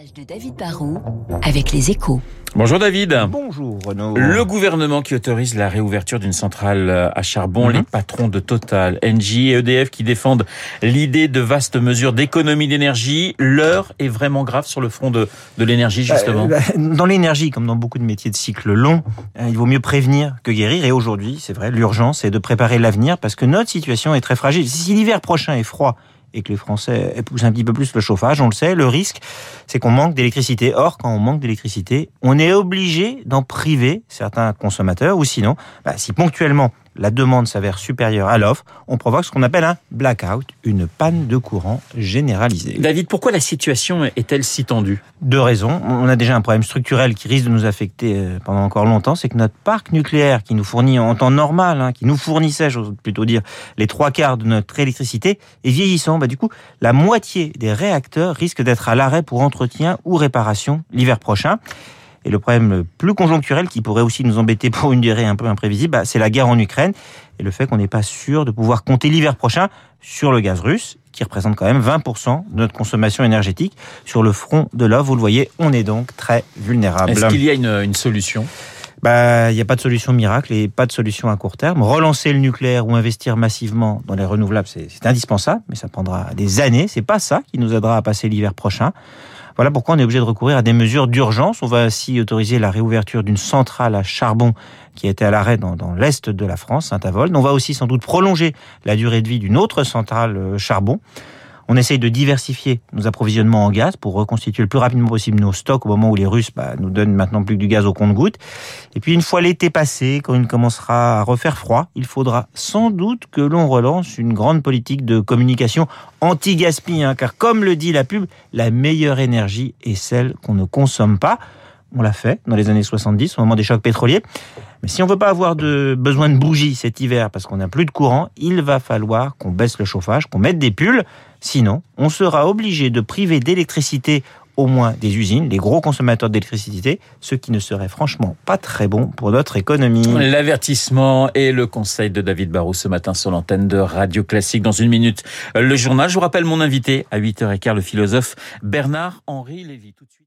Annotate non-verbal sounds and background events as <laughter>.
reportage de David Barrault avec les échos. Bonjour David. Bonjour Renaud. Le gouvernement qui autorise la réouverture d'une centrale à charbon, Mhm. les patrons de Total, Engie et EDF qui défendent l'idée de vastes mesures d'économie d'énergie, l'heure est vraiment grave sur le front de, de l'énergie justement. Euh, bah, Dans l'énergie, comme dans beaucoup de métiers de cycle long, euh, il vaut mieux prévenir que guérir. Et aujourd'hui, c'est vrai, l'urgence est de préparer l'avenir parce que notre situation est très fragile. Si l'hiver prochain est froid et que les Français épousent un petit peu plus le chauffage, on le sait, le risque, c'est qu'on manque d'électricité. Or, quand on manque d'électricité, on est obligé d'en priver certains consommateurs ou sinon, bah, si ponctuellement la demande s'avère supérieure à l'offre, on provoque ce qu'on appelle un blackout, une panne de courant généralisée. David, pourquoi la situation est-elle si tendue? Deux raisons. On a déjà un problème structurel qui risque de nous affecter euh, pendant encore longtemps, c'est que notre parc nucléaire qui nous fournit en temps normal, hein, qui nous fournissait, j'ose plutôt dire, les trois quarts de notre électricité, est vieillissant. Bah, du coup, la moitié des réacteurs risque d'être à l'arrêt pour entretien ou réparation l'hiver prochain. Et le problème plus conjoncturel qui pourrait aussi nous embêter <laughs> pour une durée un peu imprévisible, bah, c'est la guerre en Ukraine et le fait qu'on n'est pas sûr de pouvoir compter l'hiver prochain sur le gaz russe, qui représente quand même 20% de notre consommation énergétique. Sur le front de l'offre, vous le voyez, on est donc très vulnérable. Est-ce qu'il y a une, une solution? Bah, il n'y a pas de solution miracle et pas de solution à court terme. Relancer le nucléaire ou investir massivement dans les renouvelables, c'est c'est indispensable, mais ça prendra des années. C'est pas ça qui nous aidera à passer l'hiver prochain. Voilà pourquoi on est obligé de recourir à des mesures d'urgence. On va ainsi autoriser la réouverture d'une centrale à charbon qui était à l'arrêt dans, dans l'est de la France, Saint-Avold. On va aussi sans doute prolonger la durée de vie d'une autre centrale euh, charbon. On essaye de diversifier nos approvisionnements en gaz pour reconstituer le plus rapidement possible nos stocks au moment où les Russes bah, nous donnent maintenant plus que du gaz au compte-gouttes. Et puis une fois l'été passé, quand il commencera à refaire froid, il faudra sans doute que l'on relance une grande politique de communication anti-gaspi, hein, car comme le dit la pub, la meilleure énergie est celle qu'on ne consomme pas. On l'a fait dans les années 70 au moment des chocs pétroliers. Mais si on veut pas avoir de besoin de bougies cet hiver parce qu'on n'a plus de courant, il va falloir qu'on baisse le chauffage, qu'on mette des pulls. Sinon, on sera obligé de priver d'électricité au moins des usines, les gros consommateurs d'électricité, ce qui ne serait franchement pas très bon pour notre économie. L'avertissement et le conseil de David Barrou ce matin sur l'antenne de Radio Classique. Dans une minute, le journal. Je vous rappelle mon invité à 8h15, le philosophe Bernard-Henri Lévy. Tout de suite.